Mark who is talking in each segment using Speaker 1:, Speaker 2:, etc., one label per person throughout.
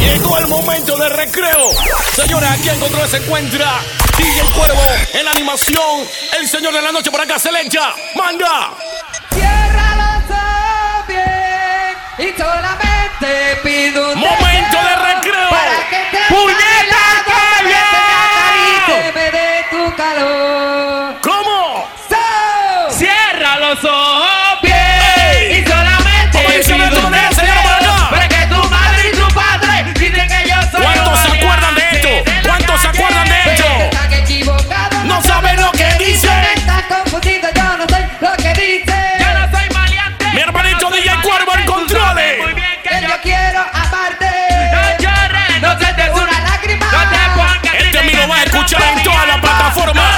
Speaker 1: Llegó el momento de recreo. Señores, aquí en control se encuentra DJ Cuervo en la animación. El señor de la noche por acá se le echa. ¡Manda!
Speaker 2: Cierra los ojos y solamente pido un
Speaker 1: escuchar en todas las plataformas.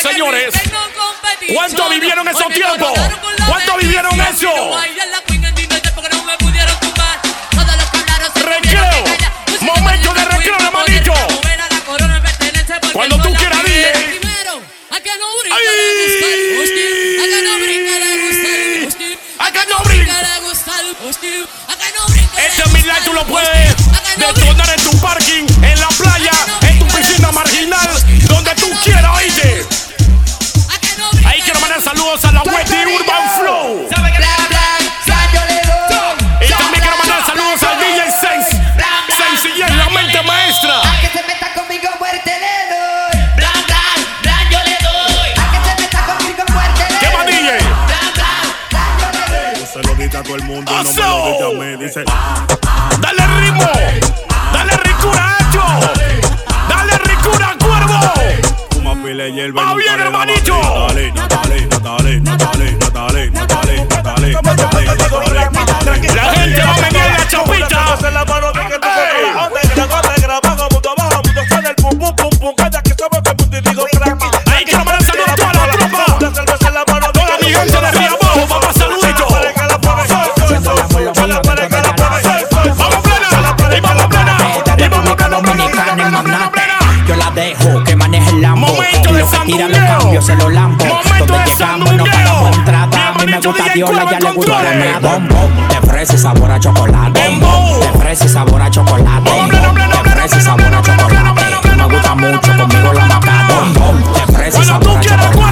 Speaker 1: señores. ¿Cuánto vivieron esos tiempos? ¿Cuánto vivieron eso? Recreo. Momento de recreo, hermanito. Cuando tú quieras,
Speaker 3: dile.
Speaker 1: Este milagro tú lo puedes detonar en tu parking.
Speaker 2: Ah. se
Speaker 4: lo
Speaker 1: lampo.
Speaker 5: Donde llegamos no pagamos entrada. A mí me gusta
Speaker 1: Dios,
Speaker 5: ya le gusta la nada. Bombo, te fresa sabor a chocolate.
Speaker 1: Bombo,
Speaker 5: te fresa sabor a chocolate. Bombo,
Speaker 1: te
Speaker 5: fresa sabor a chocolate. me gusta mucho, conmigo la mata. Bombo, te fresa sabor a chocolate.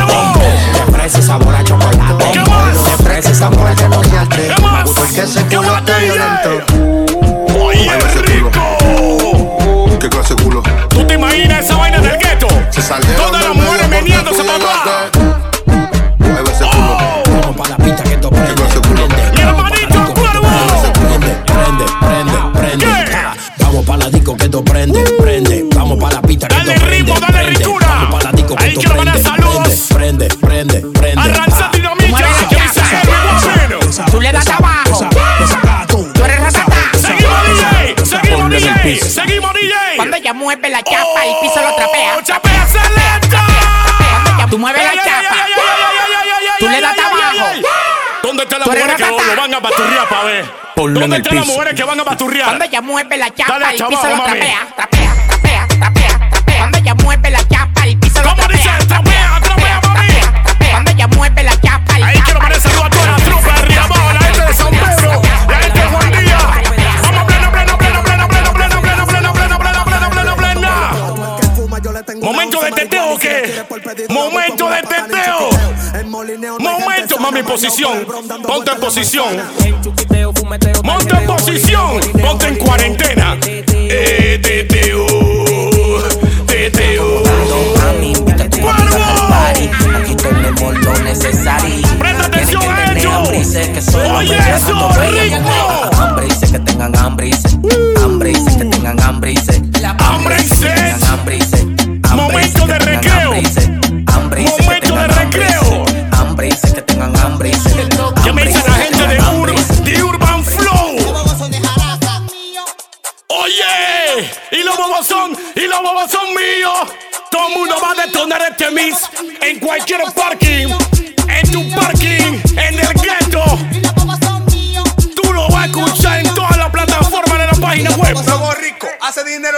Speaker 5: a
Speaker 1: ver. ¿Dónde están las mujeres que van a baturrear?
Speaker 5: Cuando ella mueve la chapa,
Speaker 1: Dale,
Speaker 5: mueve la.
Speaker 1: posición, ponte en posición. Monta en posición, ponte en cuarentena. Eh,
Speaker 5: Aquí
Speaker 1: Oye, eso,
Speaker 5: rico. Hambre dice que tengan hambre, dice. Uh. Hambre
Speaker 1: dice
Speaker 5: que tengan hambre,
Speaker 6: dice.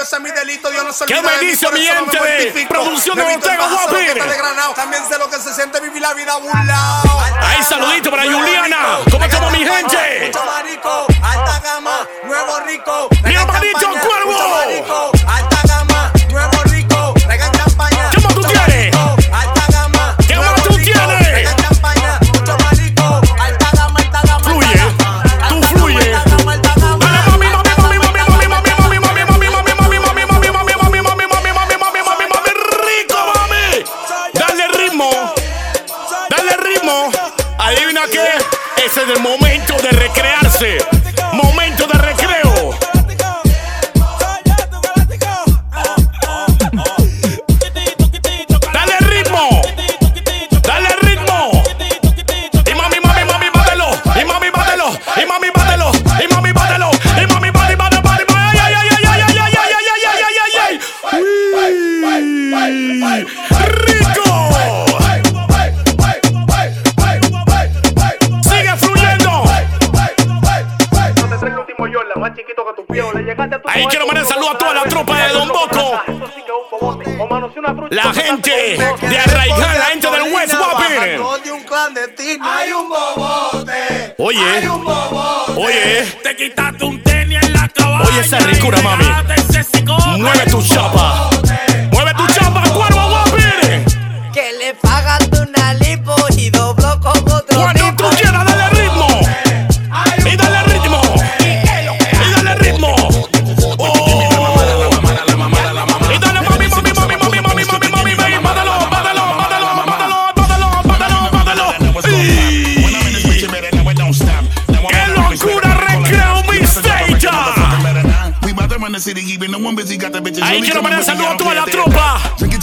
Speaker 6: Ese es mi delito, yo no soy
Speaker 1: ¿Qué me dice mi gente de producción de Ortega Guapir?
Speaker 6: También sé lo que se siente vivir la vida burlao.
Speaker 1: Ahí, saludito para Juliana. ¿Cómo estamos, mi gente?
Speaker 6: Mucho marico, alta gama, nuevo rico.
Speaker 1: Mi hermanito gente de Arraigar, la gente del West Wapir.
Speaker 6: de un clandestino. Hay un bobote.
Speaker 1: Oye, oye.
Speaker 7: Te quitaste un tenis en la cabaña.
Speaker 1: Oye, esa ricura, mami. Mueve tu chapa. Ahí quiero mandar saludos a toda la tropa,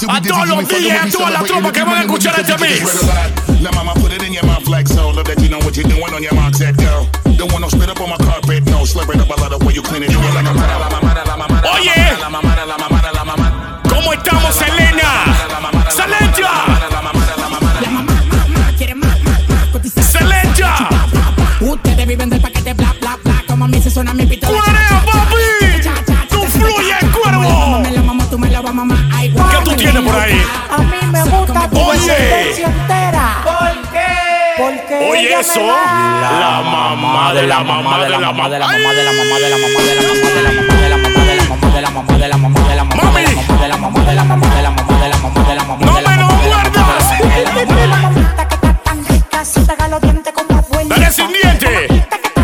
Speaker 1: a todos los DJs, a toda la tropa que van a escuchar este mix.
Speaker 7: La mama put it in your mouth like so. Love that you know what you're doing on your mark, set go. Don't want no spit up on my carpet, no. Slip it up, I love the way you clean it.
Speaker 8: Ustedes viven del paquete bla bla bla Como a mí se suena mi pito
Speaker 1: ¡Cuervo, por ahí?
Speaker 8: A mí me gusta tu
Speaker 1: Oye.
Speaker 8: descendencia entera ¿Por qué? Porque
Speaker 1: Oye,
Speaker 8: ella
Speaker 1: eso.
Speaker 8: me da
Speaker 1: La mamá de la mamá de la mamá de la mamá de la mamá de la mamá de la mamá de la mamá de la mamá de la mamá de la mamá de la mamá de la mamá de la mamá de la mamá de la mamá de la mamá de la mamá de la mamá ¡No me lo guardas!
Speaker 8: La mamita que está tan rica Se pega los dientes como abuelita
Speaker 1: ¡Dale sin diente!
Speaker 8: Mamita que está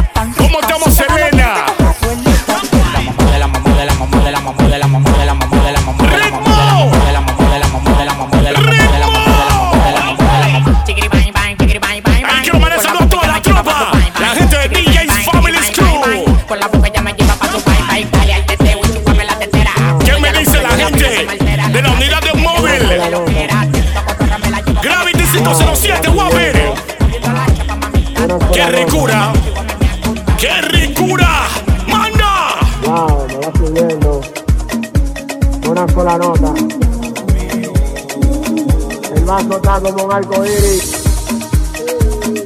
Speaker 9: está como un arco iris.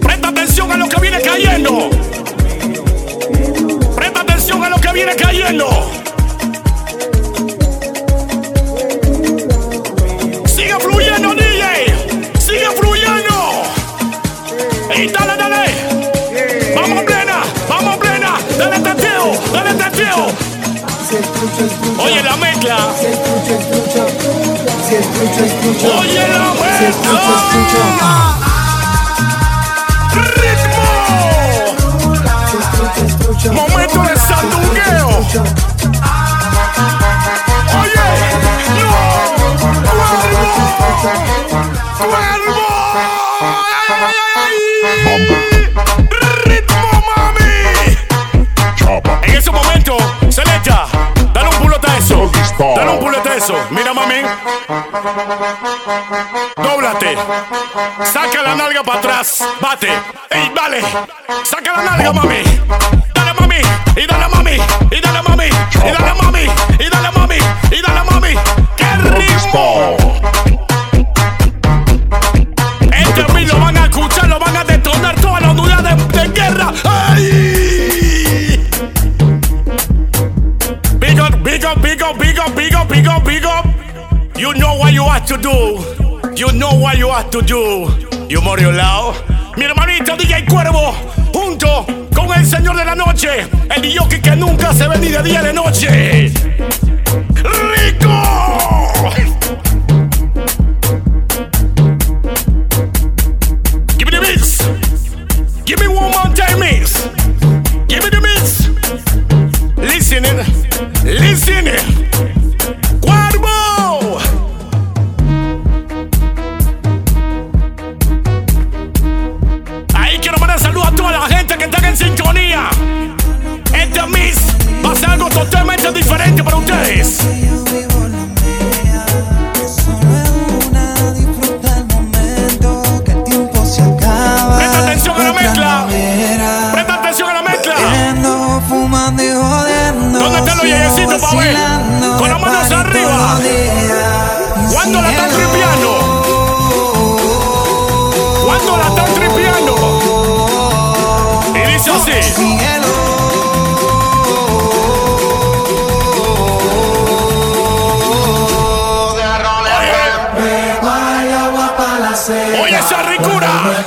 Speaker 1: Presta atención a lo que viene cayendo. Presta atención a lo que viene cayendo. Sigue fluyendo, DJ. Sigue fluyendo. Y dale, dale. Vamos plena, vamos plena. Dale teteo, dale teteo. Oye la mezcla. Oye la vuelta. Ritmo. Momento de sandungueo. Oye. No. Mira, mami. Dóblate. Saca la nalga para atrás. Bate. Ey, dale. Saca la nalga, mami. Dale, mami. Y dale, mami. Y dale, mami. Y dale, mami. Y dale, mami. Y dale, mami. You know what you have to do. You know what you have to do. You Lao. Mi hermanito DJ Cuervo, junto con el señor de la noche, el DJ que nunca se ve ni de día de noche. ¡Rico! Give me the mix. Give me one more time. Give me the mix. Listening. Listening.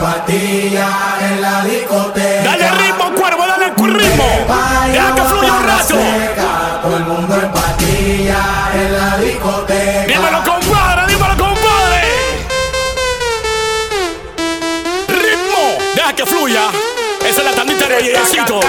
Speaker 1: Ricura. Dale ritmo, cuervo, dale ritmo. Deja que fluya un rato. Dímelo, compadre, dímelo, compadre. Ritmo, deja que fluya. Esa es la tandita de yeyecito.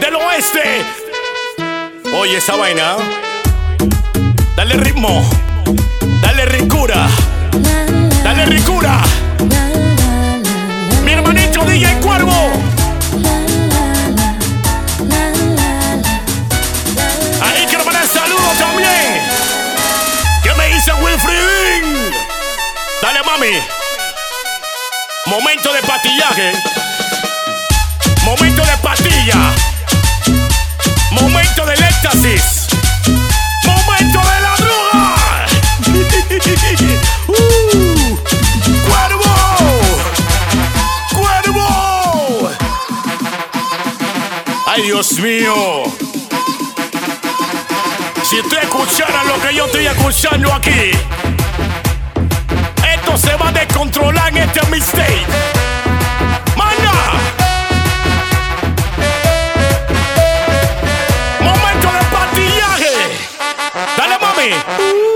Speaker 1: Del oeste. Oye, esa vaina. Dale ritmo. Dale ricura. Dale ricura. Mi hermanito DJ Cuervo. Ahí quiero mandar saludos también. ¿Qué me dice Wilfried? Dale, mami. Momento de patillaje. Momento del éxtasis. Momento de la droga. Uh, ¡Cuervo! ¡Cuervo! ¡Ay, Dios mío! Si usted escuchara lo que yo estoy escuchando aquí, esto se va a descontrolar en este mistake. ¡Dale,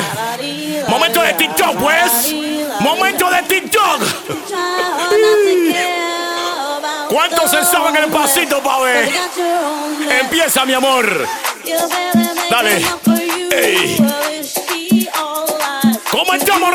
Speaker 1: Suave. Momento de TikTok, pues. Momento de TikTok. ¿Cuántos se saben el pasito, pa' ver? Empieza, mi amor. Dale. Ey. ¿Cómo estamos,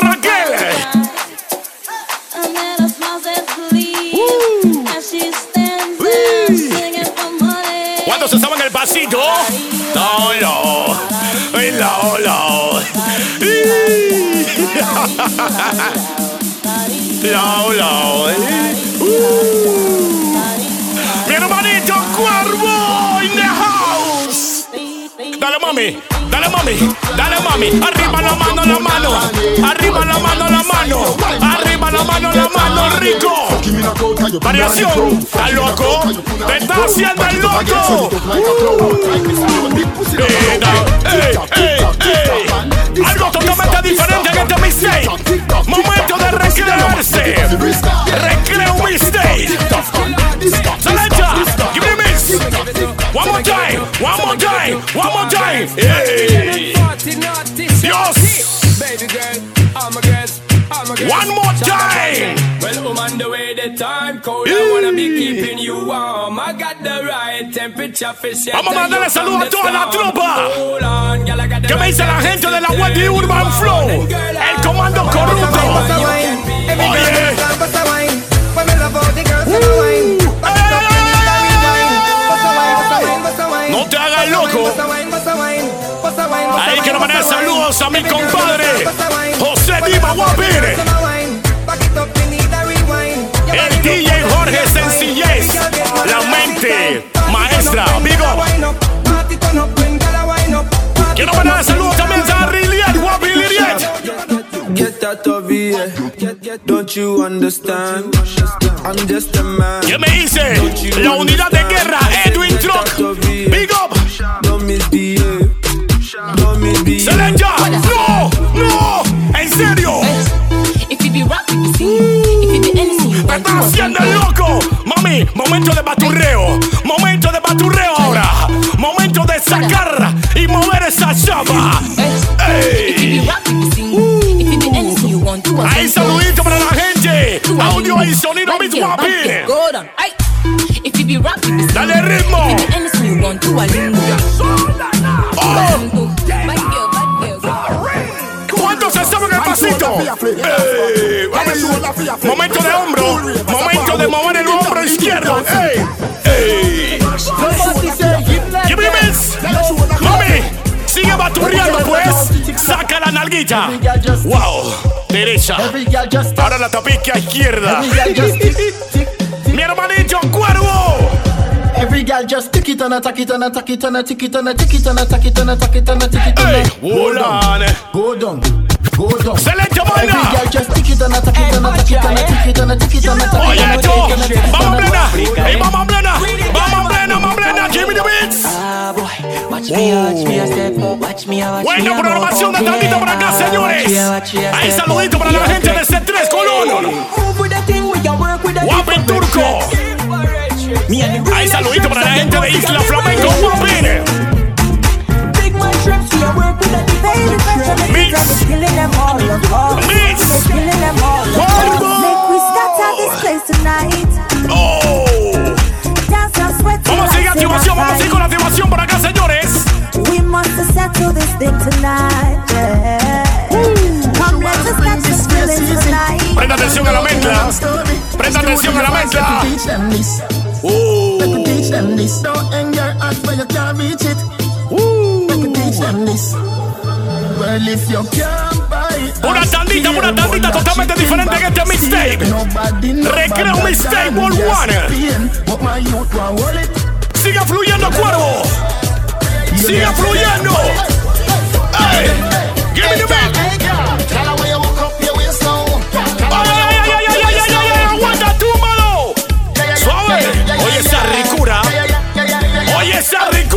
Speaker 1: Lao, lao. Uh. Mi hermanito Cuervo in the house. Dale mami, dale mami, dale mami. Arriba la mano, la mano. Arriba la mano, la mano. Arriba la mano, la mano, rico. Variación, ¿estás loco? Te está haciendo el loco. Ey. Algo totalmente diferente en este mixtape. Momento de recrearse. Recreo mixtape. Selecta, give me a mix. One more time, one more time, one more time. Hey. Dios. One more time.
Speaker 10: On the way, the time cold. I wanna be keeping you warm. I got the right temperature for shelter
Speaker 1: Vamos a mandarle saludos a toda la tropa. ¿Qué me dice la gente de la web de Urban Flow? El comando corrupto. Oye. No te hagas loco. Ahí quiero mandar saludos a mi compadre José Diva Guapire. Maestra. Amigo. Quiero mandar saludos también a Liriet.
Speaker 11: Get out of here. Don't you understand? I'm just a man.
Speaker 1: ¿Qué me dice? La unidad de guerra Edwin Truck. Big up.
Speaker 11: Don't misbehave. Don't misbehave.
Speaker 1: Selecta. No, no. En serio. Me está haciendo loco. Mami, momento de baturreo. Momento de baturreo ahora. Momento de sacar y mover esa chapa. Ahí saludito para la gente. Audio y sonido mis guapi. Dale ritmo. ¿Cuántos se saben el pasito? Vamos. Momento de hombro. Momento de mover izquierdo. Ey, ey. Mami, sigue baturreando pues. Saca la nalguita. Wow. Derecha. Ahora la izquierda. Mi hermanito Cuervo.
Speaker 12: Every girl just tick it and a tack it and a tack it and a tick it and a tick it and a tack it and a tack it and it and. Go down.
Speaker 1: Select your
Speaker 12: Every girl just tick it and a tack it and a tack it and a tick it and a tick it and it and it
Speaker 1: watch me, watch me, step Watch me, watch me. Bueno, programación de Tandita por acá, señores. Ahí saludito para la gente de C3 Colón. Guapin Turco. Ahí saludito para la gente de Isla Flamenco. Guapin. Mix. Mix. Make we start at this place tonight. Oh. Dance and sweat. Vamos a seguir
Speaker 8: activación, vamos a seguir settle this thing tonight. Yeah. Come, let us catch this feeling tonight.
Speaker 1: Presta atención a la mezcla. Presta atención a la mezcla.
Speaker 12: Make me teach them this. Don't hang your hat where you can't reach it. Make me teach them this. Well, if you can't buy it,
Speaker 1: Una tandita, una tandita totalmente diferente en este mixtape. Recreo mixtape World One. Siga fluyendo, cuervo. Sigue fluyendo. Hey, the back. Suave. Oye esa ricura. Oye esa ricura.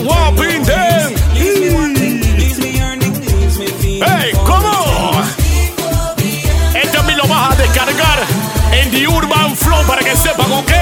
Speaker 1: Guapin. Hey, ¿cómo? Este me lo vas a descargar en The Urban Flow para que sepan, ¿ok?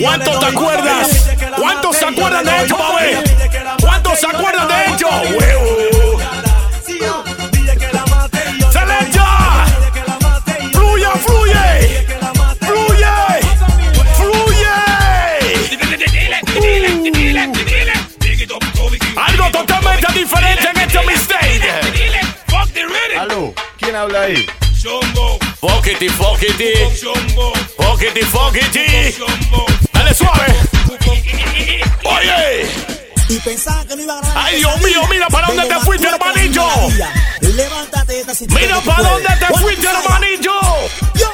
Speaker 1: ¿Cuántos te acuerdas? ¿Cuántos se acuerdan de esto, Mabel? ¿Cuántos se acuerdan de esto? ¡Se le echa! ¡Fluye, fluye! ¡Fluye! ¡Fluye! ¡Uh! Algo totalmente diferente en este mistake.
Speaker 13: Aló, ¿quién habla ahí?
Speaker 1: Fockety, fockety. Fockety, fockety suave. Oye.
Speaker 14: Y pensaba que no iba a ganar.
Speaker 1: Ay, Dios mío, mira para dónde te fuiste, hermanillo.
Speaker 14: Levántate,
Speaker 1: Mira para dónde te fuiste, hermanillo.
Speaker 14: Yo.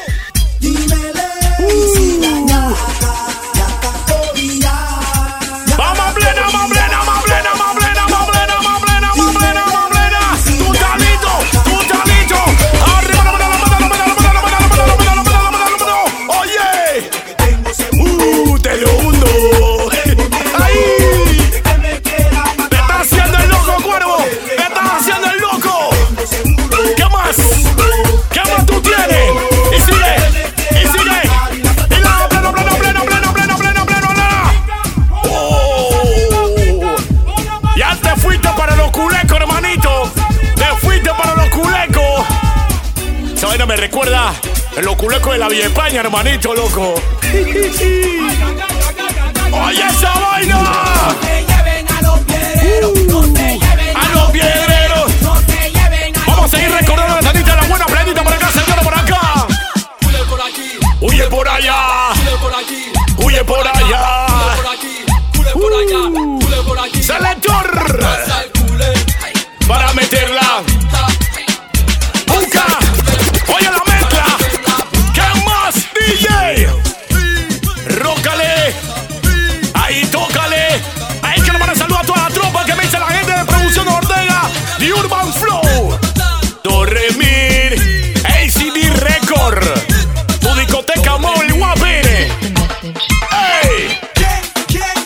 Speaker 14: Dímele.
Speaker 1: Uh. recuerda los culecos de la Villa España, hermanito, loco. ¡Oye esa vaina!
Speaker 15: No te lleven a los piedreros, no te lleven
Speaker 1: a, los piedreros.
Speaker 15: No te lleven a
Speaker 1: Vamos a seguir recordando la tantita, la buena prendita por acá, señora, por acá. Huye por aquí, huye por allá, huye por allá. Uh.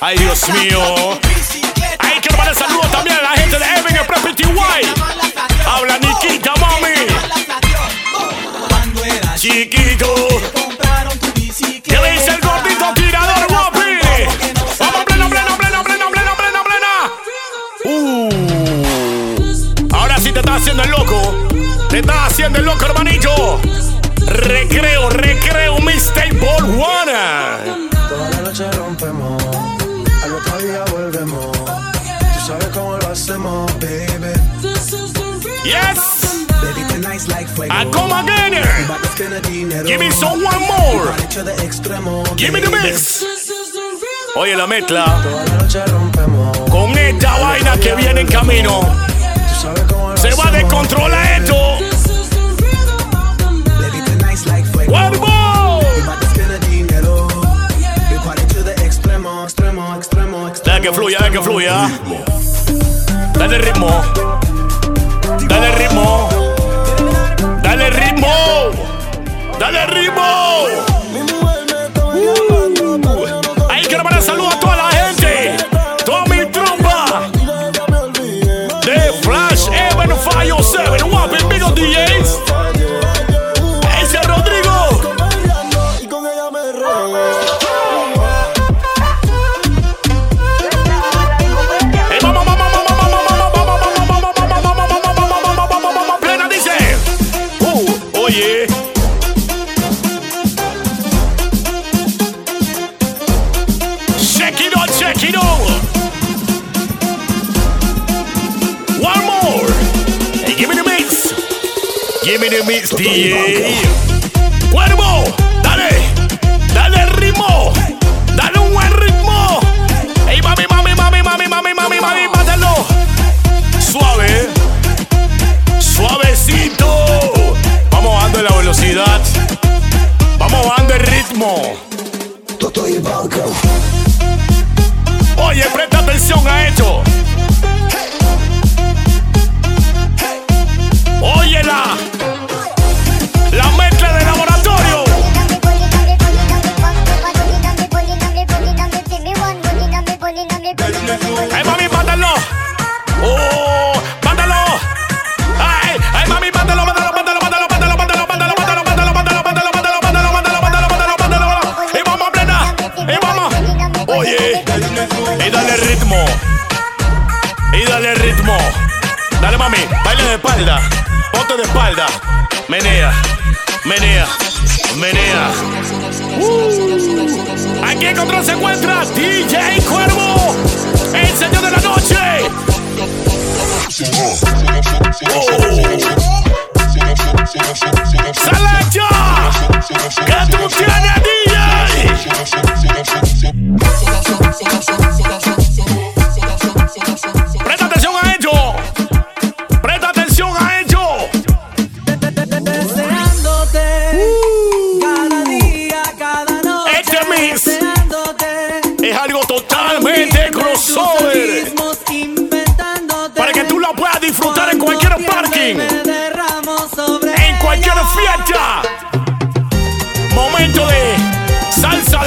Speaker 1: Ay, Dios mío. Hay que mandar saludos también a la gente de Evan y Preppy TY. Habla Nikita, mami. Chiquito. ¿Qué le dice el gordito tirador, guapi? Vamos, plena, plena, plena, plena, plena, plena, plena. Ahora sí te estás haciendo el loco. Te estás haciendo el loco, hermanito. Recreo, recreo, mixtape ball one. I come again. Give me some one more. Give me the mix. Oye la mezcla. Con esta vaina que viene en camino. Se va a descontrolar esto. One more. Deja que fluya, deja que fluya. Dale ritmo. Dale ritmo. Dale ritmo. Give me the mix, DJ. Cuervo, dale, dale ritmo, dale un buen ritmo. Ey, mami, mami, mami, mami, mami, mami, mami, mátalo. Suave, suavecito. Vamos bajando la velocidad. Vamos bajando el ritmo. Oye, presta atención a esto. Menea, menea, menea. Uh. Aquí en control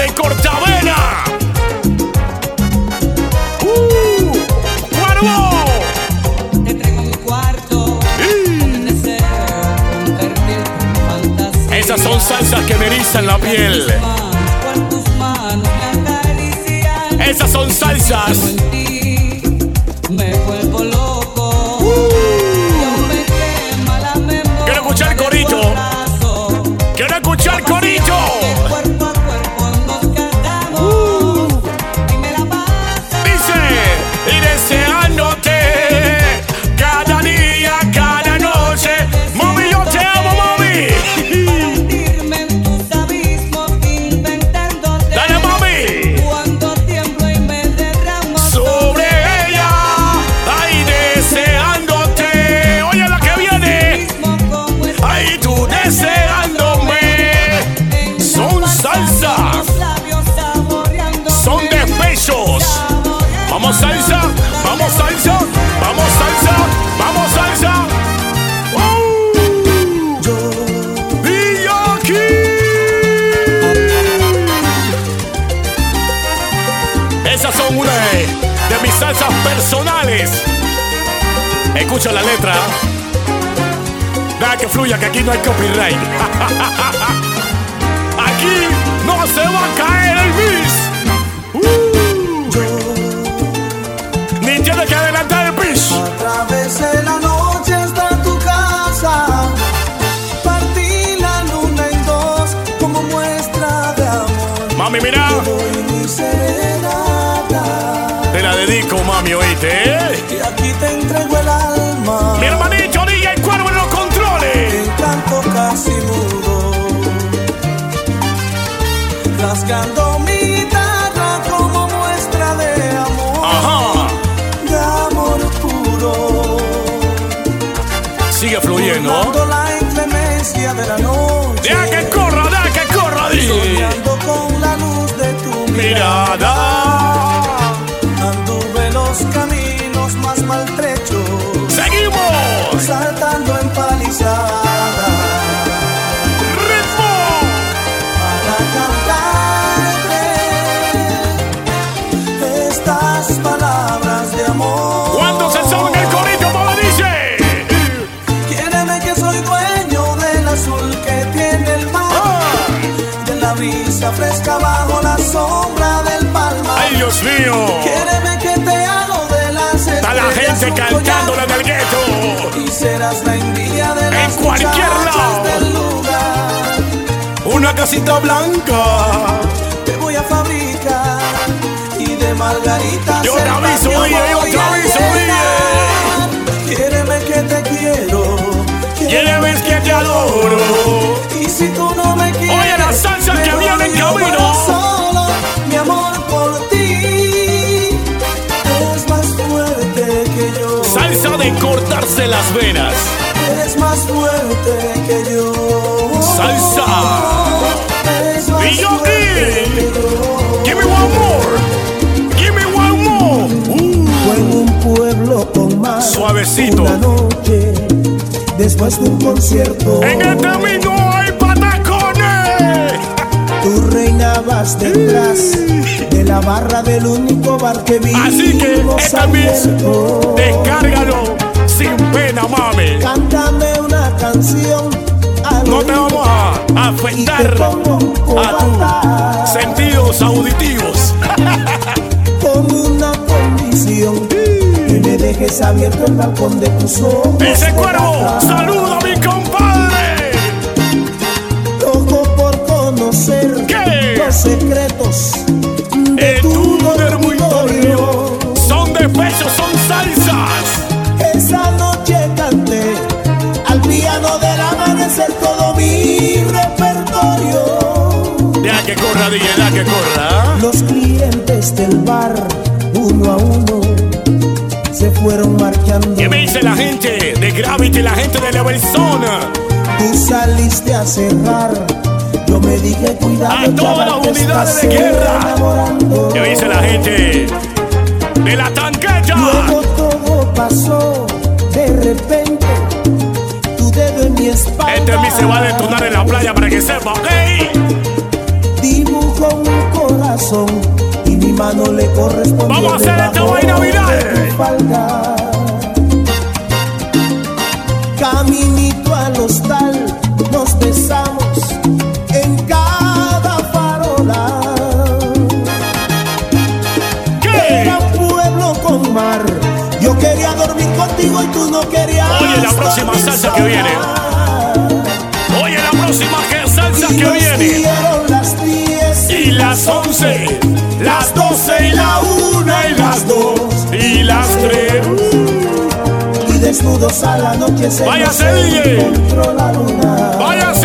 Speaker 1: de cortavena. ¡Uh! ¡Cuervo!
Speaker 16: Te traigo mi cuarto. Con deseo, fantasía.
Speaker 1: Esas son salsas que me erizan la piel.
Speaker 16: Tus manos.
Speaker 1: Esas son salsas. Escucha la letra. Deja que fluya, que aquí no hay copyright. Aquí no se va a caer el bis. Uh. Ni tiene que adelantar el bis.
Speaker 17: Atravesé la Rasgando mi guitarra como muestra de amor.
Speaker 1: Ajá.
Speaker 17: De amor puro.
Speaker 1: Sigue fluyendo.
Speaker 17: La inclemencia de la noche.
Speaker 1: Deja que corra, deja que corra, DJ.
Speaker 17: Soñando con la luz de tu
Speaker 1: Mirada.
Speaker 17: Anduve los caminos más maltrechos.
Speaker 1: Seguimos.
Speaker 17: Saltando en palizada.
Speaker 1: Dios mío.
Speaker 17: Que te hago de las
Speaker 1: Está la gente
Speaker 17: un
Speaker 1: cantándole
Speaker 17: collar.
Speaker 1: del gueto.
Speaker 17: Y serás la envidia de las
Speaker 1: cualquier
Speaker 17: muchachas
Speaker 1: lado.
Speaker 17: del lugar.
Speaker 1: Una casita blanca.
Speaker 17: Te voy a fabricar y de margaritas
Speaker 1: Yo te
Speaker 17: el
Speaker 1: aviso, oye, yo te aviso,
Speaker 17: llenar. Quiéreme que te quiero.
Speaker 1: Quiéreme que te adoro.
Speaker 17: Y si tú no me quieres,
Speaker 1: Oye, la salsa que viene en camino. De cortarse las venas.
Speaker 17: Es más fuerte que yo.
Speaker 1: Salsa.
Speaker 17: Más
Speaker 1: Y yo. Give me one more. Give me one more. Uh,
Speaker 17: Fue en un pueblo con mar.
Speaker 1: Suavecito.
Speaker 17: Una noche, después de un concierto.
Speaker 1: en este mismo hay patacones.
Speaker 17: Tú reinabas detrás de la barra del único bar que vimos
Speaker 1: Así que esta vez descárgalo sin pena, mami.
Speaker 17: Cántame una canción.
Speaker 1: No te vamos a afectar a tus sentidos auditivos.
Speaker 17: con una condición. Que me dejes abierto el balcón de tus ojos.
Speaker 1: Que corra.
Speaker 17: Los clientes del bar, uno a uno, se fueron marchando.
Speaker 1: ¿Qué me dice la gente de Gravity, la gente de Levelson?
Speaker 17: Tú saliste a cerrar. Yo me dije cuidado.
Speaker 1: A todas las unidades de guerra. ¿Qué me dice la gente de la tanqueta?
Speaker 17: Luego todo pasó de repente. Tu dedo en mi espalda.
Speaker 1: Este mí se va a detonar en la playa para que sepa, ¿ok?
Speaker 17: Corazón y mi mano le corresponde.
Speaker 1: Vamos a hacer esta vaina viral.
Speaker 17: Caminito al hostal, nos besamos en cada farola.
Speaker 1: ¿Qué?
Speaker 17: Era un pueblo con mar. Yo quería dormir contigo y tú no querías.
Speaker 1: Oye, la próxima salsa que viene. Oye, la próxima que salsa
Speaker 17: Y
Speaker 1: que viene.
Speaker 17: Las 10
Speaker 1: Y las 11, las 12 y la 1 y las 2 y las 3.
Speaker 17: y desnudos
Speaker 1: Váyase,
Speaker 17: nos
Speaker 1: DJ.
Speaker 17: encontró la luna.
Speaker 1: ¡Váyase,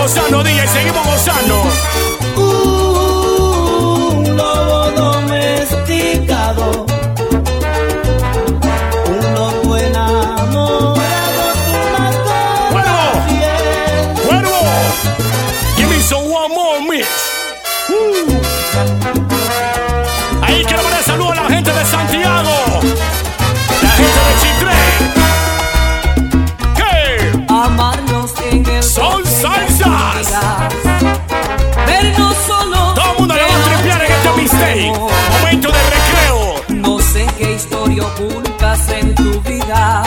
Speaker 1: gozando, DJ, seguimos gozando.
Speaker 16: Vida.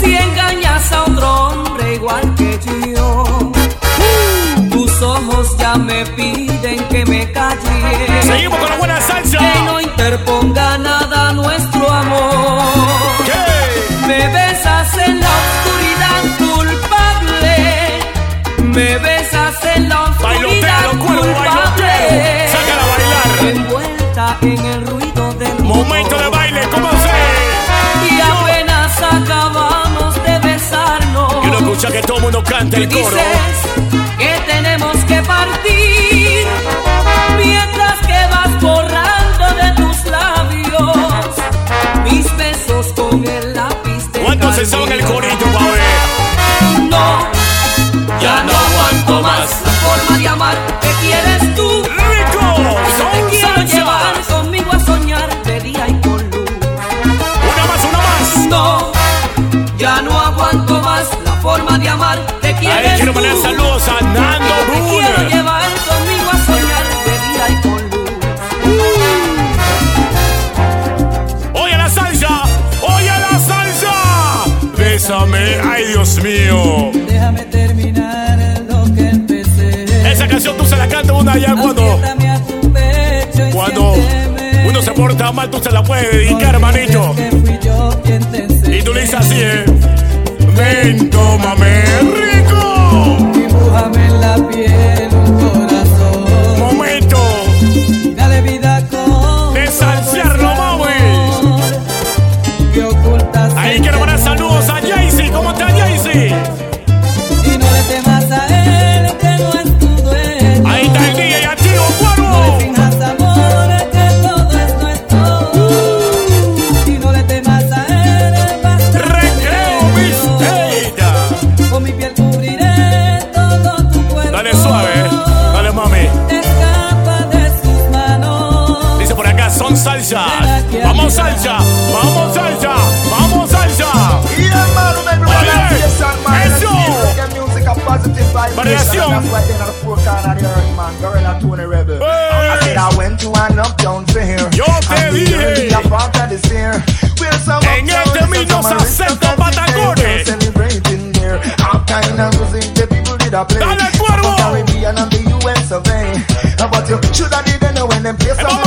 Speaker 16: Si engañas a otro hombre igual que yo. Tus ojos ya me piden que me calle.
Speaker 1: Seguimos con la buena salsa.
Speaker 16: Que no interponga nada nuestro amor. Me besas en la oscuridad culpable. Me besas en la oscuridad culpable.
Speaker 1: Sácala a bailar.
Speaker 16: Envuelta en el
Speaker 1: todo mundo canta el coro.
Speaker 16: Dices
Speaker 1: Dios mío.
Speaker 16: Déjame terminar lo que empecé.
Speaker 1: Esa canción tú se la cantas una ya cuando, cuando uno se porta mal, tú se la puedes dedicar, hermanito. Y tú le dices así, ¿eh? Ven, tómame rico.
Speaker 16: Dibújame en la piel un corazón.
Speaker 1: Momento
Speaker 6: positive vibration.
Speaker 1: Variación.
Speaker 6: And that's why they're not a four corner of the earth, man. Gorilla Tony Rebel. I said I went to an uptown fair.
Speaker 1: Yo te
Speaker 6: And we
Speaker 1: dije.
Speaker 6: heard the part of this year. Where some
Speaker 1: En
Speaker 6: uptown
Speaker 1: este
Speaker 6: and
Speaker 1: mismo
Speaker 6: some
Speaker 1: Sacento
Speaker 6: aristocratic
Speaker 1: Patagones.
Speaker 6: they're Celebrating there. All kind of music the people did a play.
Speaker 1: Dale, cuervo.
Speaker 6: Caribbean and the US of A. But you shoulda didn't know when them play some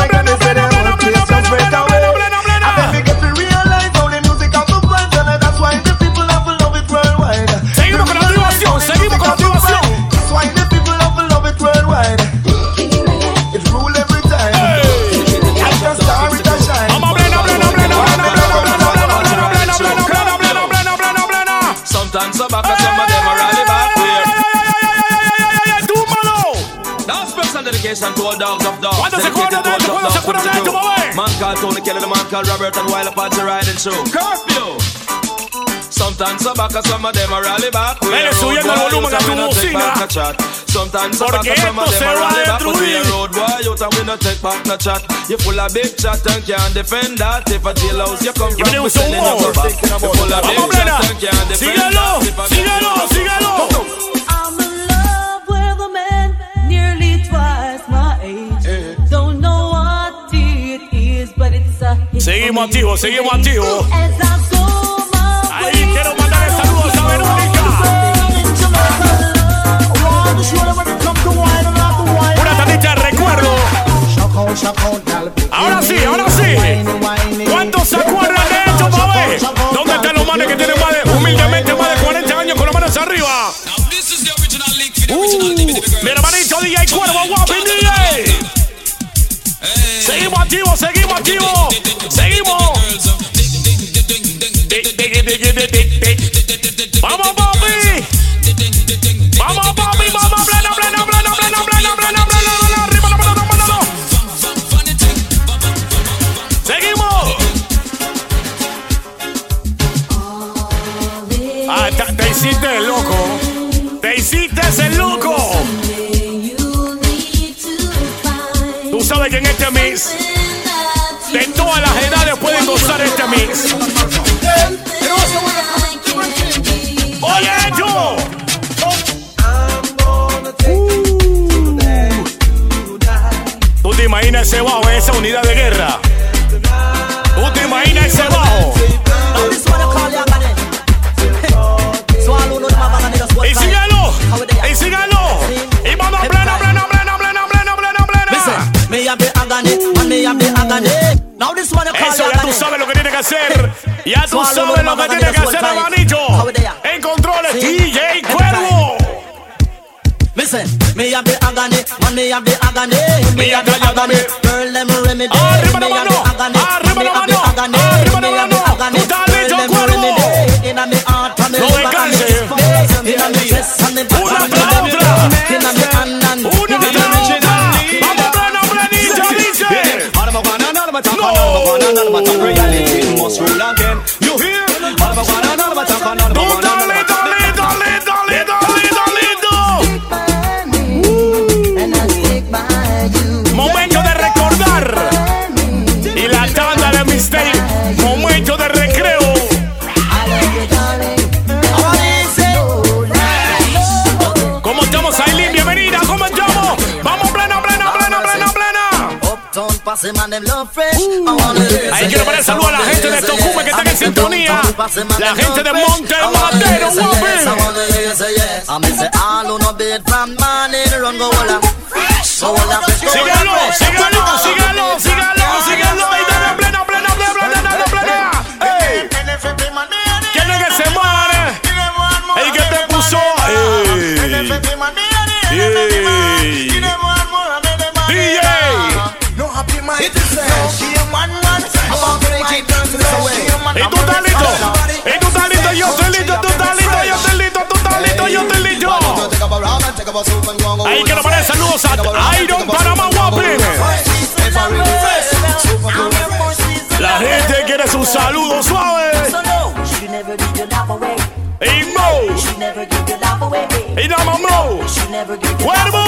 Speaker 18: called Tony Kelly, the man called Robert, and while Apache riding through. Curfew! Sometimes some back some of them are rally back.
Speaker 1: Vele subiendo el volumen a tu
Speaker 18: and we no take
Speaker 1: bocina.
Speaker 18: back no chat. Sometimes some back some of them are
Speaker 1: a
Speaker 18: rally back, but we a road boy, youth, and we no take back no chat. You full of big chat and can't defend that. If a jailhouse you come from, we sending you
Speaker 1: Somos.
Speaker 18: back. You full of big chat and can't defend that. If a
Speaker 1: síguelo, síguelo.
Speaker 16: Seguimos activos,
Speaker 1: seguimos
Speaker 16: activos. Ahí
Speaker 1: quiero mandar saludos
Speaker 16: a Verónica. Una tandita
Speaker 1: de recuerdo. Ahora sí, ahora sí. ¿Cuántos se acuerdan de esto, pavé? ¿Dónde están los manes que tienen más de, humildemente más de 40 años con las manos arriba? Uh, mi hermanito DJ Cuervo Guapi activo, seguimos activo. Seguimos. Vamos, papi. Vamos, papi. Vamos, pleno, pleno, pleno, pleno, pleno, pleno, pleno, Arriba. Seguimos. Ah, te, te hiciste el loco. Te hiciste ese loco. Tú sabes que en este mes de todas las edades pueden gozar este mix. Oye, yo. ¿Tú te imaginas ese bajo en esa unidad de guerra? ¿Tú te imaginas ese bajo? Y sígalo, y sígalo. Y vamos plena, plena, plena, plena, plena, plena, plena.
Speaker 19: Me have the agony, me. Now this one
Speaker 1: Eso ya tú sabes lo que tiene que hacer. Ya tú sabes lo que tiene que hacer, hermanito. En controles, DJ Cuervo.
Speaker 19: Listen, me have the agony, man, me have the agony. Me have the agony, girl, them remedy. Me have the agony, me have the agony. Me have the agony, girl, them remedy. Inna me heart, and me liver, and me spine. Inna me chest, and me back,
Speaker 1: Una
Speaker 19: and me belly. Inna me hand, and another
Speaker 1: talk,
Speaker 19: another
Speaker 1: one,
Speaker 19: another talk.
Speaker 1: Reality must rule again.
Speaker 18: You hear?
Speaker 19: One, another another one.
Speaker 1: Ahí quiero poner saludo a la gente de Tocume que están en sintonía. La gente de Monte
Speaker 19: el Matero,
Speaker 1: Sígalo, sígalo, sígalo, sígalo, sígalo. Y dale plena, plena, plena, plena, plena, Ey. ¿Quién es ese man? El que te puso. DJ. Y tú estás listo. Y tú estás listo, yo estoy listo, tú estás listo, yo estoy listo, tú estás listo, yo estoy listo. Ahí quiero poner saludos a Iron Panamá Guapi. La gente quiere su saludo suave. Y Mo. Y Dama Mo. Cuervo.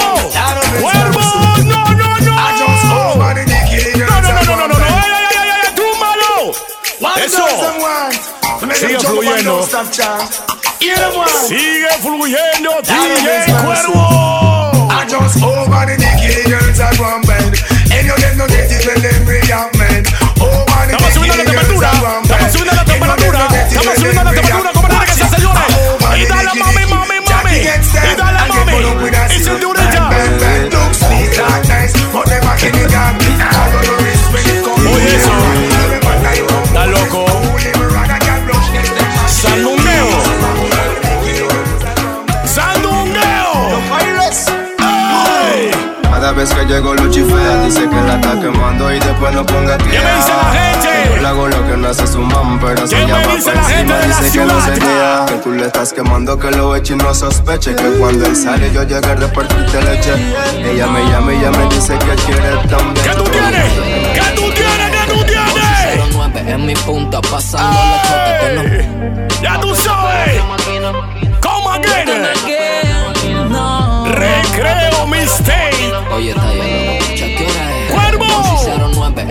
Speaker 1: Cuervo. Eso. Sigue fluyendo. Sigue fluyendo, DJ Cuervo.
Speaker 20: Llego Lucifer dice que la está quemando y después no ponga tierra.
Speaker 1: ¿Qué me dice la gente?
Speaker 20: Yo le hago lo que no hace su mam, pero se
Speaker 1: ¿Qué me
Speaker 20: llama
Speaker 1: dice la gente de la
Speaker 20: dice que no se
Speaker 1: ciudad?
Speaker 20: niega. Que tú le estás quemando, que lo eche y no sospeche Que cuando él sale yo llegué a repartirte leche Ella me llama y ella me dice que quiere también
Speaker 1: ¿Qué tú tienes? ¿Qué tú tienes? ¿Qué tú tienes?
Speaker 5: 09 en mi punta, pasando la no.
Speaker 1: Ya tú sabes. Come again. Recreo mistake.
Speaker 5: Hoy está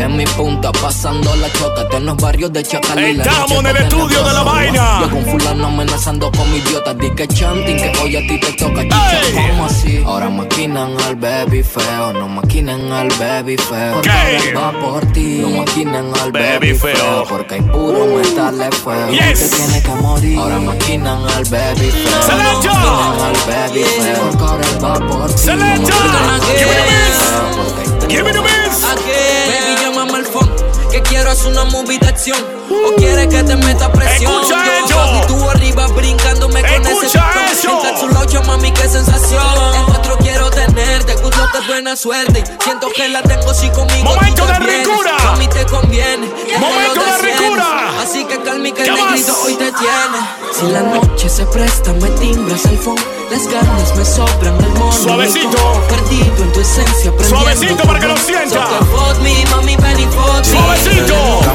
Speaker 5: en mi punta, pasando la chota en los barrios de Chacalila.
Speaker 1: Estamos en el estudio de la vaina.
Speaker 5: Yo con fulano amenazando con mi idiota. Di que chanting, que hoy a ti te toca. Chicha, ¿cómo así? Ahora maquinan al baby feo. No maquinan al baby feo.
Speaker 1: ¿Qué?
Speaker 5: Va por ti. No maquinan al
Speaker 1: Baby feo.
Speaker 5: feo. Porque hay puro metal de fuego.
Speaker 1: Yes.
Speaker 5: Te tiene que morir. Ahora maquinan al baby feo. Maquinan al baby feo. Porque ahora él va por ti. Al
Speaker 1: Give me the miss.
Speaker 5: feo.
Speaker 1: Give me the miss.
Speaker 5: Baby. Que quiero hacer una movie acción. O quieres que te meta presión.
Speaker 1: Escucha
Speaker 5: Yo. Y tú arriba brincándome con ese
Speaker 1: Escucha
Speaker 5: pistón. Entra tu locho, mami, qué sensación. En cuatro quiero tenerte. Gusto es buena suerte. Siento que la tengo si conmigo.
Speaker 1: Momento
Speaker 5: tú te
Speaker 1: de
Speaker 5: vienes.
Speaker 1: ricura.
Speaker 5: A mí te conviene.
Speaker 1: Momento
Speaker 5: te
Speaker 1: de ricura.
Speaker 5: Así que calma y que
Speaker 1: ¿Qué
Speaker 5: el negrito hoy te tiene. Si la noche se presta, me timbras el phone. Las ganas me sobran el mono.
Speaker 1: Suavecito.
Speaker 5: Perdido en tu esencia.
Speaker 1: Suavecito para que lo sienta.
Speaker 5: So mami, ven y.
Speaker 1: Suavecito.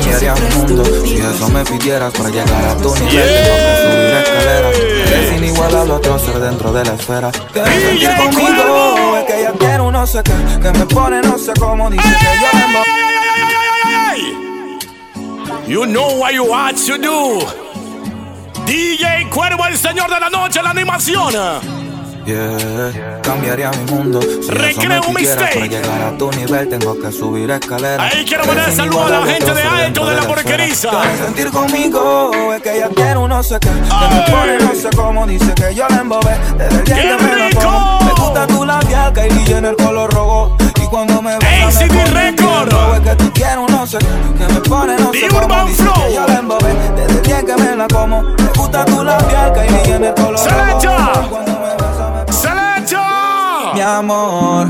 Speaker 21: Mundo si eso me pidieras para llegar a tu nivel. Tengo que subir escaleras. Eres inigualable otro ser dentro de la esfera. Sentir conmigo, es que ya quiero no sé qué, que me pone no sé cómo dice que yo me
Speaker 1: You know what you want to do. DJ Cuervo, el señor de la noche, la animación.
Speaker 21: Yeah, cambiaría mi mundo. Si
Speaker 1: Recreo
Speaker 21: pidieras
Speaker 1: mistake.
Speaker 21: para llegar a tu nivel, tengo que subir escaleras.
Speaker 1: Ahí quiero mandar saludos a la gente de Alto de la porqueriza.
Speaker 21: Sentir conmigo, es que ya quiero no sé qué, que me pone no sé cómo dice que yo la embobé. Desde el día que me como, me gusta tu labial, Kylie en el color rojo. Y cuando me me pone tierno, es que tú quieres no sé qué, que me pone no sé cómo dice que yo la embobé. Desde el día que me la como, me gusta tu labial, Kylie en el color rojo. Mi amor,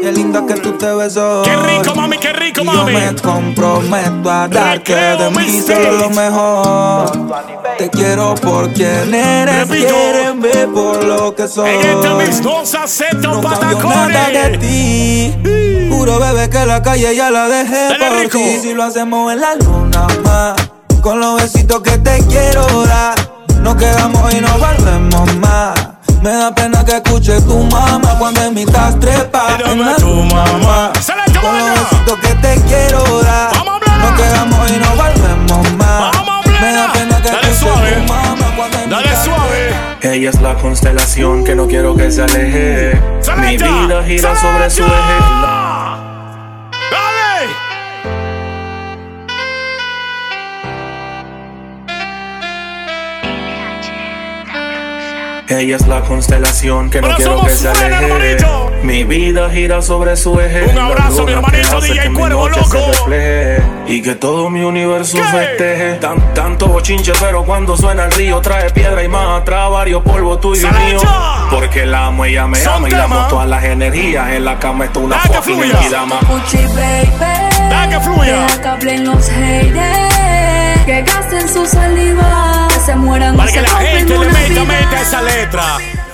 Speaker 21: qué linda que tú te ves hoy.
Speaker 1: Qué rico, mami, qué rico,
Speaker 21: Y yo
Speaker 1: mami.
Speaker 21: me comprometo a darte de mí solo lo mejor. Te quiero por quien eres, quiéreme por lo que soy.
Speaker 1: En esta mis dos acepto
Speaker 21: No nada de ti. Juro, bebé, que la calle ya la dejé por ti. Si lo hacemos en la luna más, con los besitos que te quiero dar. Nos quedamos y no volvemos más. Me da pena que escuche tu mamá cuando en mi estás trepa. La tu mamá. Con los besitos que te quiero dar. Nos quedamos y no volvemos más. Me da pena que
Speaker 1: Dale
Speaker 21: escuche
Speaker 1: suave.
Speaker 21: tu mamá cuando en mi
Speaker 1: Dale
Speaker 21: estás
Speaker 1: suave.
Speaker 22: Ella es la constelación que no quiero que se aleje. Mi vida gira sobre su eje. Ella es la constelación que no
Speaker 1: Pero
Speaker 22: quiero que se aleje. Mi vida gira sobre su eje.
Speaker 1: Un
Speaker 22: La
Speaker 1: abrazo, mi hermanito DJ Cuervo, loco.
Speaker 22: refleje Y que todo mi universo festeje. Tan- tanto bochinche, pero cuando suena el río trae piedra y más atrás varios polvos tú y mío. Porque la amo, ella me
Speaker 1: Son
Speaker 22: ama y
Speaker 1: temas.
Speaker 22: damos todas las energías. En la cama está una fucking.
Speaker 3: Gucci baby
Speaker 1: Deja que fluya.
Speaker 3: Deja que los haters Que gasten su saliva se mueran
Speaker 1: Para
Speaker 3: y
Speaker 1: que
Speaker 3: se
Speaker 1: la gente le
Speaker 3: una
Speaker 1: meta, meta esa letra.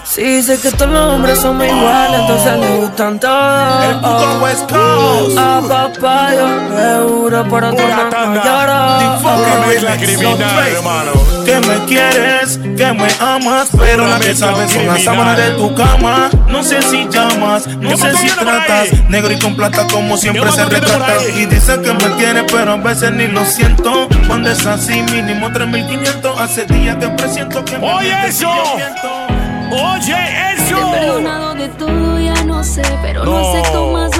Speaker 5: Sí, sé que todos los hombres son iguales, entonces le gustan todos.
Speaker 13: El puto West Coast.
Speaker 5: A papá yo seguro por otro
Speaker 1: Pura tanda. Pura mezcla criminal, hermano.
Speaker 13: Que me quieres, que me amas, pero la que sabes son las sábanas de tu cama. No sé si llamas, no
Speaker 1: ¿Qué
Speaker 13: sé si tratas. Negro y con plata como siempre se retrata. Y dice que me quiere, pero a veces ni lo siento. Cuando es así, mínimo 3500. Hace días que presiento que me
Speaker 1: Oye
Speaker 13: mientes y
Speaker 1: eso. Oye
Speaker 3: Te he
Speaker 1: eso.
Speaker 3: perdonado de todo, ya no sé Pero no,
Speaker 1: No.
Speaker 3: acepto más mentira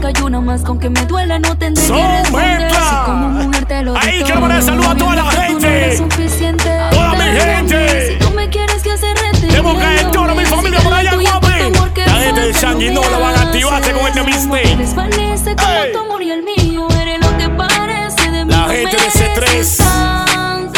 Speaker 3: Que hay una más Con que me duele no tendré
Speaker 1: Son
Speaker 3: que responder. Si como mujer te lo
Speaker 1: Ahí quiero mandar
Speaker 3: todo,
Speaker 1: saludos a toda la
Speaker 3: no
Speaker 1: gente. Toda mi gente.
Speaker 3: Si tú me quieres que se rete
Speaker 1: Tengo que caer toda mi familia por allá, guapi. La gente de Shangri no lo van a activarse con este.
Speaker 3: Desvanece como tu amor y el mío Eres lo que parece de mí
Speaker 1: La
Speaker 3: no
Speaker 1: gente de
Speaker 3: mereces
Speaker 1: C3.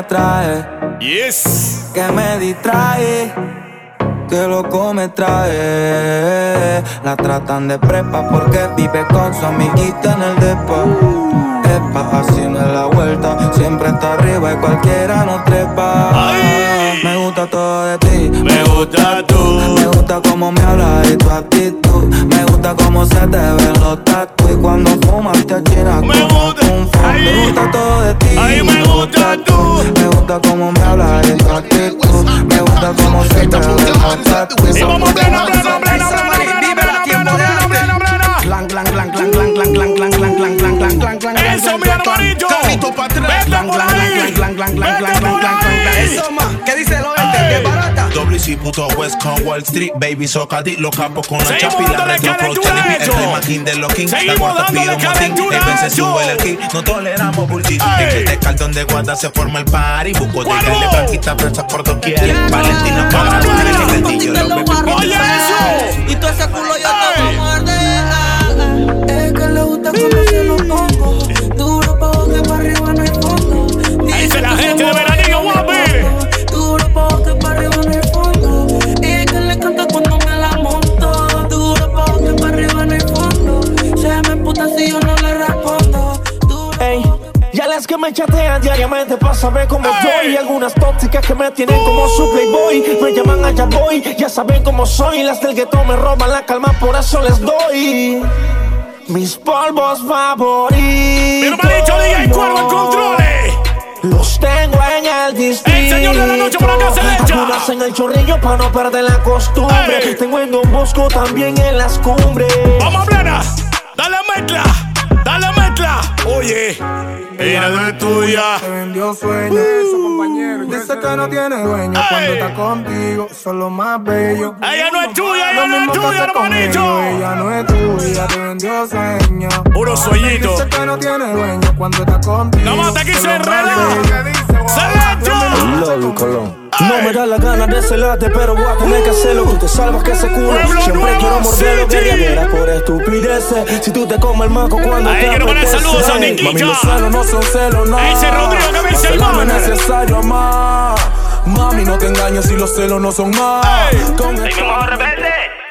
Speaker 21: Atrae,
Speaker 1: Yes.
Speaker 21: que me distrae, que loco me trae. La tratan de prepa porque vive con su amiguita en el depa. Epa, así no es la vuelta, siempre está arriba y cualquiera no trepa. Me gusta todo de ti,
Speaker 1: Me gusta tú.
Speaker 21: Me gusta cómo me hablas y tu actitud. Me gusta cómo se te ven los tatu y cuando fumas te achinas
Speaker 1: Me gusta-
Speaker 21: un. Me gusta todo de ti.
Speaker 1: Me gusta tú.
Speaker 21: Me gusta cómo me hablas y tu actitud. Me gusta cómo se te ven los tatu
Speaker 1: Y vamos plena, plena, plena, plena, plena, plena, plena, plena, plena, plena.
Speaker 23: Clan, clan, clan, clan, clan, clan, clan, clan, clan, clan, clan, clan, clan, clan,
Speaker 1: Eso, mi hermanito. Vete por ahí. Vete por.
Speaker 23: Eso, ma. ¿Qué dice el.
Speaker 13: WC, puto West Coast, Wall Street, baby, socadí, los capos con la
Speaker 1: Seguimos
Speaker 13: chapi, la
Speaker 1: calentura
Speaker 13: Pro
Speaker 1: a
Speaker 13: el rey Maquín de los Kings, la
Speaker 1: dándole
Speaker 13: pide un motín, el
Speaker 1: a eso.
Speaker 13: sube el kick, no toleramos bullshit, en este caldón de guarda se forma el party, buco de
Speaker 1: Cuervo.
Speaker 13: gale, blanquita, prensa por doquier, Valentina para
Speaker 1: Vamos,
Speaker 13: el bebés
Speaker 1: Oye, eso.
Speaker 19: Y todo ese culo yo te muerde.
Speaker 17: Es que le gusta cuando se lo pongo. Que me
Speaker 24: chatean diariamente saber cómo estoy. Algunas tóxicas que me tienen como su playboy. Me llaman allá voy, ya saben cómo soy. Las del gueto me roban la calma, por eso les doy. Mis polvos favoritos.
Speaker 1: Hermanito DJ Cuervo en controles.
Speaker 24: Los tengo en el distrito.
Speaker 1: El señor de la noche por acá se le echa.
Speaker 24: Algunas en el chorrillo para no perder la costumbre.
Speaker 1: Ey.
Speaker 24: Tengo en Don Bosco también en las cumbres.
Speaker 1: Vamos, plena. Dale mezcla. Dale mezcla. Oye, ella no es tuya.
Speaker 21: Te vendió sueño, eso compañero. Dice que no tiene dueño
Speaker 1: Ey.
Speaker 21: cuando está contigo, son lo más bello.
Speaker 1: Ella no es tuya, ella no es
Speaker 21: que
Speaker 1: tuya, hermanito.
Speaker 21: Ella no es tuya, te vendió sueño.
Speaker 1: Puro sueñito.
Speaker 21: Dice que no tiene dueño cuando está contigo.
Speaker 1: Más hasta aquí se enreda. ¡Se echa!
Speaker 24: No me da la gana de celarte, pero voy a tener que hacerlo. Tú te salvas que culo.
Speaker 1: Pueblo
Speaker 24: Siempre quiero morderlo, guerrillera por estupideces. Si tú te comes el manco cuando te
Speaker 1: mandar
Speaker 24: apetece.
Speaker 1: saludos a
Speaker 24: Ey,
Speaker 1: Niquita.
Speaker 24: Mami, los celos no son celos, no.
Speaker 1: Ahí dice Rodrigo que me dice el man.
Speaker 24: es necesario amar. Mami, no te engañes si los celos no son más. Con el-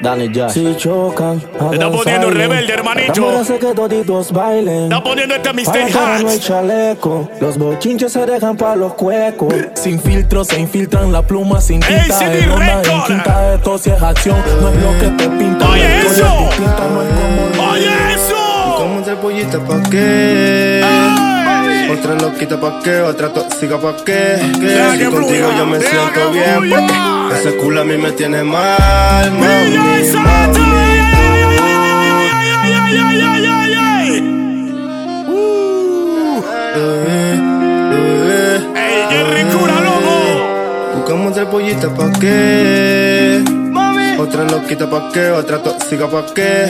Speaker 19: Dale ya.
Speaker 24: Si chocan,
Speaker 1: Te está poniendo rebelde, hermanito.
Speaker 24: Hace que toditos bailen.
Speaker 1: Está poniendo este
Speaker 24: Pa'
Speaker 1: Mr.
Speaker 24: cara no hay
Speaker 1: Hats.
Speaker 24: chaleco. Los bochinches se dejan pa' los cuecos.
Speaker 13: Sin filtro se infiltran la pluma sin
Speaker 1: Ey,
Speaker 13: tinta
Speaker 1: CD
Speaker 13: en onda, en quinta esto si es acción no es lo que te pinta
Speaker 1: Oye, eso.
Speaker 13: es distinta, no es como
Speaker 20: pollita pa' qué? Otra loquita pa' qué, otra tóxica pa' qué. Que si contigo yo me siento bien. porque Ese culo a mí me tiene mal, mami, mami.
Speaker 1: Ay, ay, ay, ay, ay, ay, ay.
Speaker 20: Buscamos otra pollita pa' qué. Otra loquita pa' qué, otra tóxica pa' qué.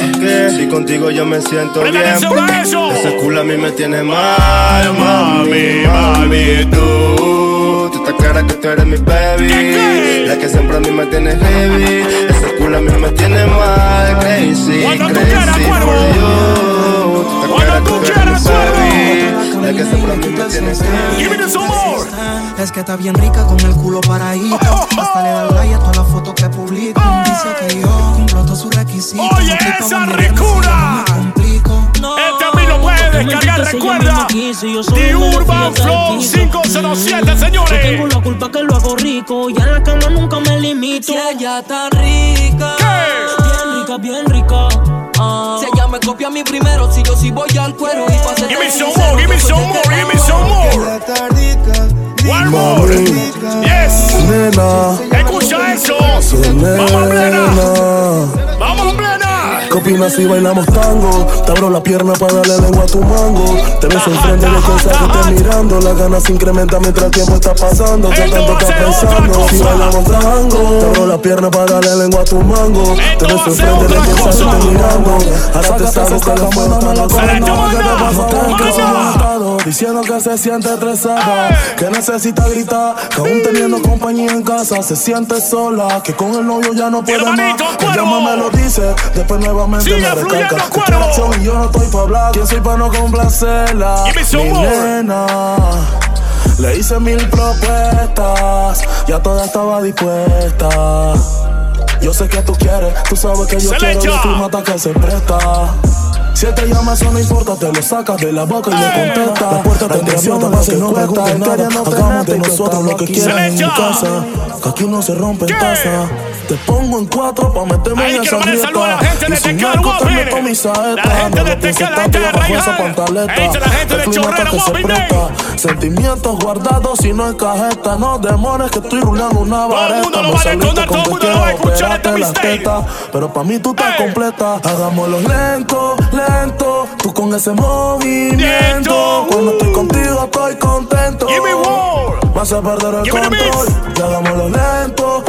Speaker 20: Si contigo yo me siento bien.
Speaker 1: a eso.
Speaker 20: Ese culo a mí me tiene mal, mami, mami, tú. Tú estás clara que tú eres mi baby. La que siempre a mí me tiene heavy. Ese culo a mí me tiene mal, crazy,
Speaker 1: Cuando tú
Speaker 20: crazy
Speaker 1: quieras.
Speaker 20: Tú estás
Speaker 1: Cuando tú quieras.
Speaker 20: La que siempre a mí me tiene heavy.
Speaker 1: Give me some more.
Speaker 17: Es que está bien rica con el culo paradito. Hasta le da like a todas las fotos que publico. Dice que yo cumplo todos sus requisitos.
Speaker 1: Oye,
Speaker 17: No
Speaker 1: esa ricura.
Speaker 17: yo complico.
Speaker 1: Este a mí lo puede descargar, recuerda. The Urban Flow 507,
Speaker 19: Yo
Speaker 1: señores.
Speaker 19: tengo la culpa que lo hago rico y en la cama nunca me limito.
Speaker 16: Si ella está rica,
Speaker 19: Bien rica, bien rica. Ah.
Speaker 16: si ella me copia a mí primero, si yo sí voy al cuero y pa'
Speaker 1: Give me some more, give me some more, give me some more. One more. Yes.
Speaker 24: Nena,
Speaker 1: Escucha eso. Vamos plena. Vamos plena.
Speaker 24: ¿Qué opinas si bailamos tango? Te abro la pierna para darle lengua a tu mango. Te beso enfrente de sea que esté mirando. Las ganas se incrementan mientras el tiempo está pasando. ¿Qué
Speaker 1: Esto
Speaker 24: tanto estás pensando? Si bailamos tango, te abro la pierna para darle lengua a tu mango. Te
Speaker 1: ser
Speaker 24: enfrente de sea que esté mirando. Ahora te salgo que la me la Diciendo que se siente estresada, que necesita gritar, que aún teniendo compañía en casa se siente sola, que con el novio ya no puede más. Ella me lo dice, después nuevamente
Speaker 1: Sigue
Speaker 24: me recalca. Acción y yo no estoy pa' hablar, ¿quién soy pa' no complacerla? Mi nena. Le hice mil propuestas, ya toda estaba dispuesta. Yo sé que tú quieres, tú sabes que yo
Speaker 1: Se
Speaker 24: quiero de tu mata que se presta. Si él te llama, eso no importa, te lo sacas de la boca y le contesta. La puerta te abierta para que no preguntes nada. Hagamos de nosotros lo que quieran en mi casa. Que aquí no se rompe en taza. Te pongo en cuatro pa' meterme en esa
Speaker 1: mandar saludos a la
Speaker 24: grieta.
Speaker 1: gente de
Speaker 24: Y sin
Speaker 1: Tecal,
Speaker 24: narco te
Speaker 1: guapi.
Speaker 24: meto mi saeta.
Speaker 1: La gente de
Speaker 24: lo pienses
Speaker 1: Tecal, la gente de Rayal. la gente de
Speaker 24: presta. Sentimientos guardados y no en cajeta. No demores que estoy rulando una
Speaker 1: Todo el
Speaker 24: vareta.
Speaker 1: mundo lo va a
Speaker 24: con
Speaker 1: todo el mundo lo va a escuchar este mixtape.
Speaker 24: Pero pa' mí tú estás completa. Hagámoslo lento, lento. Tú con ese movimiento.
Speaker 1: Lento.
Speaker 24: Cuando estoy contigo estoy contento.
Speaker 1: Give me more.
Speaker 24: me hace perder el control. Ya hagámoslo lento,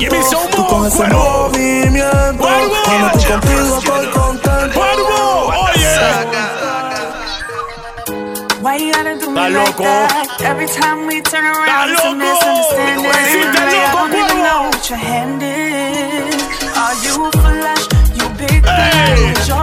Speaker 1: Give me
Speaker 24: lento. Tú con ese movimiento. Cuando estoy contigo estoy contento.
Speaker 1: Oye.
Speaker 25: Why you gotta do me like
Speaker 1: loco.
Speaker 25: that? Every time we turn around, it's a
Speaker 1: loco.
Speaker 25: misunderstanding. I
Speaker 1: loco,
Speaker 25: don't even know what your hand is. Are you flash? You big bad with your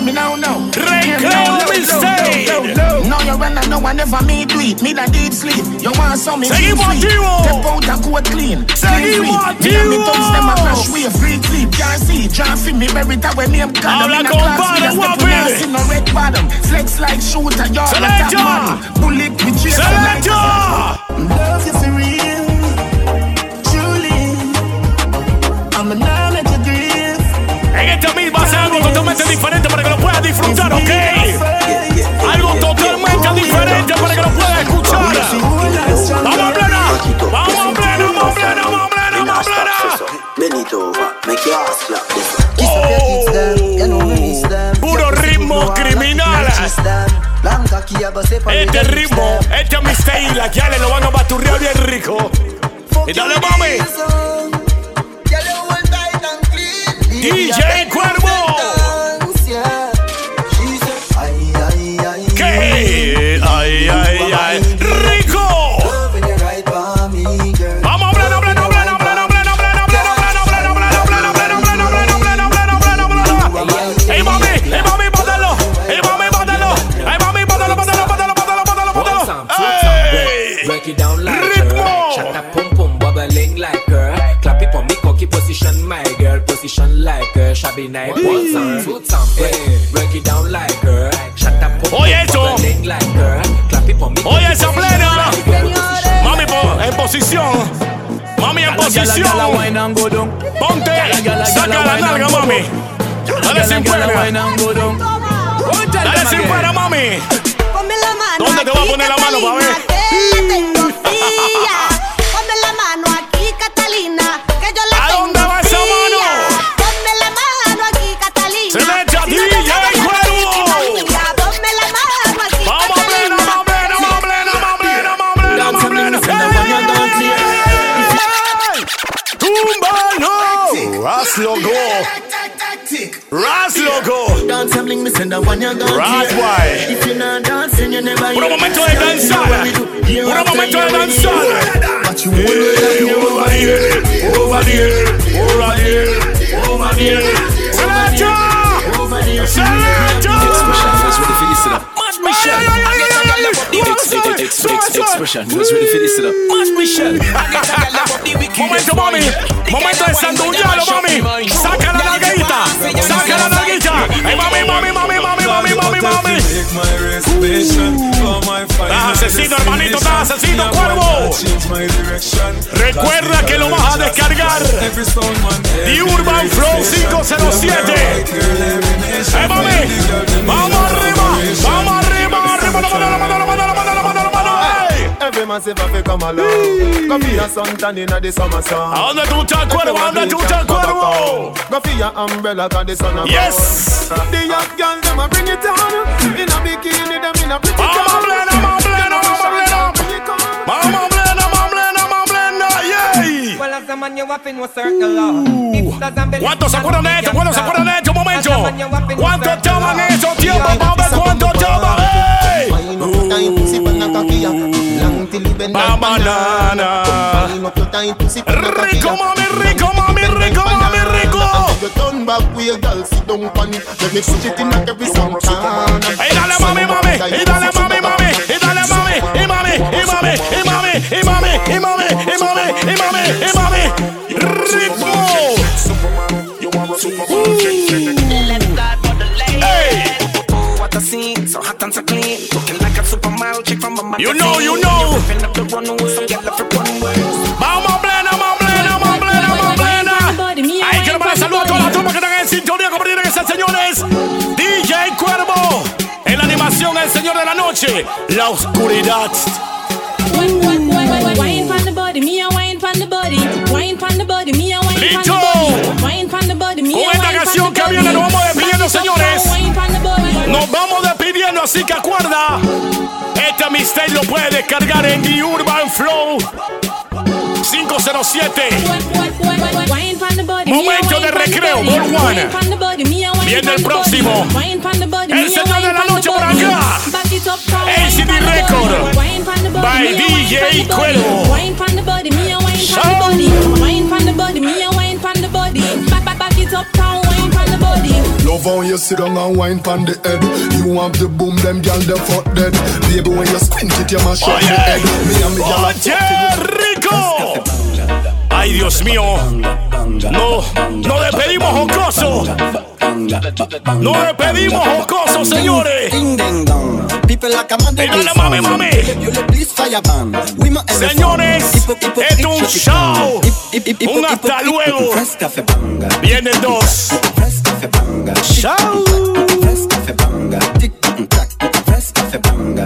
Speaker 26: let me now know. Now. No, you when I no, I never made do it. Me that deep sleep. You want some me deep
Speaker 1: sleep.
Speaker 26: Step out and coat clean. Clean sweep. Me and me thumbs them a crash way. Free clip. Can't see. John feel me buried that when name
Speaker 1: card.
Speaker 26: I'm in a class. Me a step in a sin a red bottom. Flex like shooter. Y'all
Speaker 1: like
Speaker 26: that model. Bullet with you.
Speaker 1: Selector.
Speaker 26: Love you,
Speaker 1: este mil va a ser algo totalmente diferente para que lo puedas disfrutar, ¿ok? Algo totalmente diferente para que lo puedas escuchar. Vamos a plena, vamos a plena, vamos a plena, vamos a plena, vamos a plena. Oh, puro ritmo criminal. Este ritmo, este es mi style, las guiales lo van a baturrear bien rico. Y dale mami. DJ
Speaker 10: night, one time, two time, hey. Break it down like her. Shut up, pum pum,
Speaker 1: Oye, eso.
Speaker 10: bubbling like her. Clap it for me,
Speaker 1: Oye,
Speaker 10: cocky
Speaker 1: esa
Speaker 10: position,
Speaker 1: plena. Mami, po- en posición. Mami, en posición. Ponte. Saca la nalga, mami. Dale sin pena. Dale sin pena, mami.
Speaker 27: Ponme la mano
Speaker 1: ¿Dónde te voy a poner la mano, pa' ver?
Speaker 27: Catalina, que tengo silla.
Speaker 1: logo. Ras logo.
Speaker 28: Dance me send a one you gone.
Speaker 1: Ras why?
Speaker 28: If you not dancing, you never.
Speaker 1: Put
Speaker 28: a
Speaker 1: moment a dancer. Put a moment a dancer.
Speaker 28: But you
Speaker 1: over here, over here, over here, over here. Selector. Selector. It's up.
Speaker 29: Michelle. You was ready for this, up.
Speaker 1: Momento, mami. Momento de sanduñalo, mami. Saca la nalguita. Saca la nalguita. Ay, mami, mami, mami, mami, mami, mami, mami. Estás asesino, hermanito, estás asesino, cuervo. Recuerda que lo vas a descargar. The Urban Flow 507. Ay, mami. Vamos arriba. Vamos arriba. Arriba, la mano, la mano, la
Speaker 24: Every man say fi come along. Go fi a suntan inna the summer sun.
Speaker 1: All the two chan quarter, on the two chan quarter.
Speaker 24: Go fi a umbrella 'cause the sun a
Speaker 1: Yes.
Speaker 24: The young girl them a bring it on. Inna bikini them inna pretty gown.
Speaker 1: Mama blend, mama blend, mama blend, mama blend, mama blend, mama blend, yeah.
Speaker 2: Well as a man you waffin was circle up.
Speaker 1: ¿Cuántos se acuerdan de esto? ¿Cuántos se acuerdan de esto? Momento. ¿Cuántos llaman eso? Tiempo, vamos a llaman. Hey. Toman. ¡Ey! Banana. Rico, mami, rico, mami, rico, mami, rico. Y dale mami, mami, y dale mami, mami, y dale mami, y mami, y mami, y mami, y mami, y mami, y mami, y mami, y mami. Ritmo. Hey
Speaker 2: so hot and so clean. Looking like a supermodel chick from a magazine.
Speaker 1: You know, you know.
Speaker 2: Ripping up the get.
Speaker 1: Vamos, vamos, quiero mandar saludos a
Speaker 3: que están en sintonía, como tienen que ser, señores. DJ Cuervo, en la animación, el señor de la noche,
Speaker 1: la
Speaker 3: oscuridad. Wine
Speaker 1: Con esta canción que viene nos vamos despidiendo, señores. Nos vamos despidiendo, así que acuerda. Este mixtape lo puedes descargar en The Urban Flow 507.
Speaker 3: Wine pon the body, me a
Speaker 1: Momento de recreo,
Speaker 3: body.
Speaker 1: Ball One.
Speaker 3: Wine pon the body, me a wine
Speaker 1: Viene el próximo. El señor de la noche por acá. ACD Record. By DJ. Cuervo.
Speaker 3: Wine pon the body, me a wine pon the body. Wine pon the body, me a wine pon the body. Back back back it up now, wine pon the body.
Speaker 6: Love how you sit down and wine pon the head. You have the boom, them gal them fuck dead. Baby, when you squint it, you mash up the head. Me and me gal a fuck
Speaker 1: ¡Oye, rico! Ay, Dios mío. No, no despedimos jocoso. No despedimos jocoso, señores. Dígale, mami, mami. Señores, es un show. Un hasta luego. Vienen dos. Chao.
Speaker 30: Tic tac, café banga,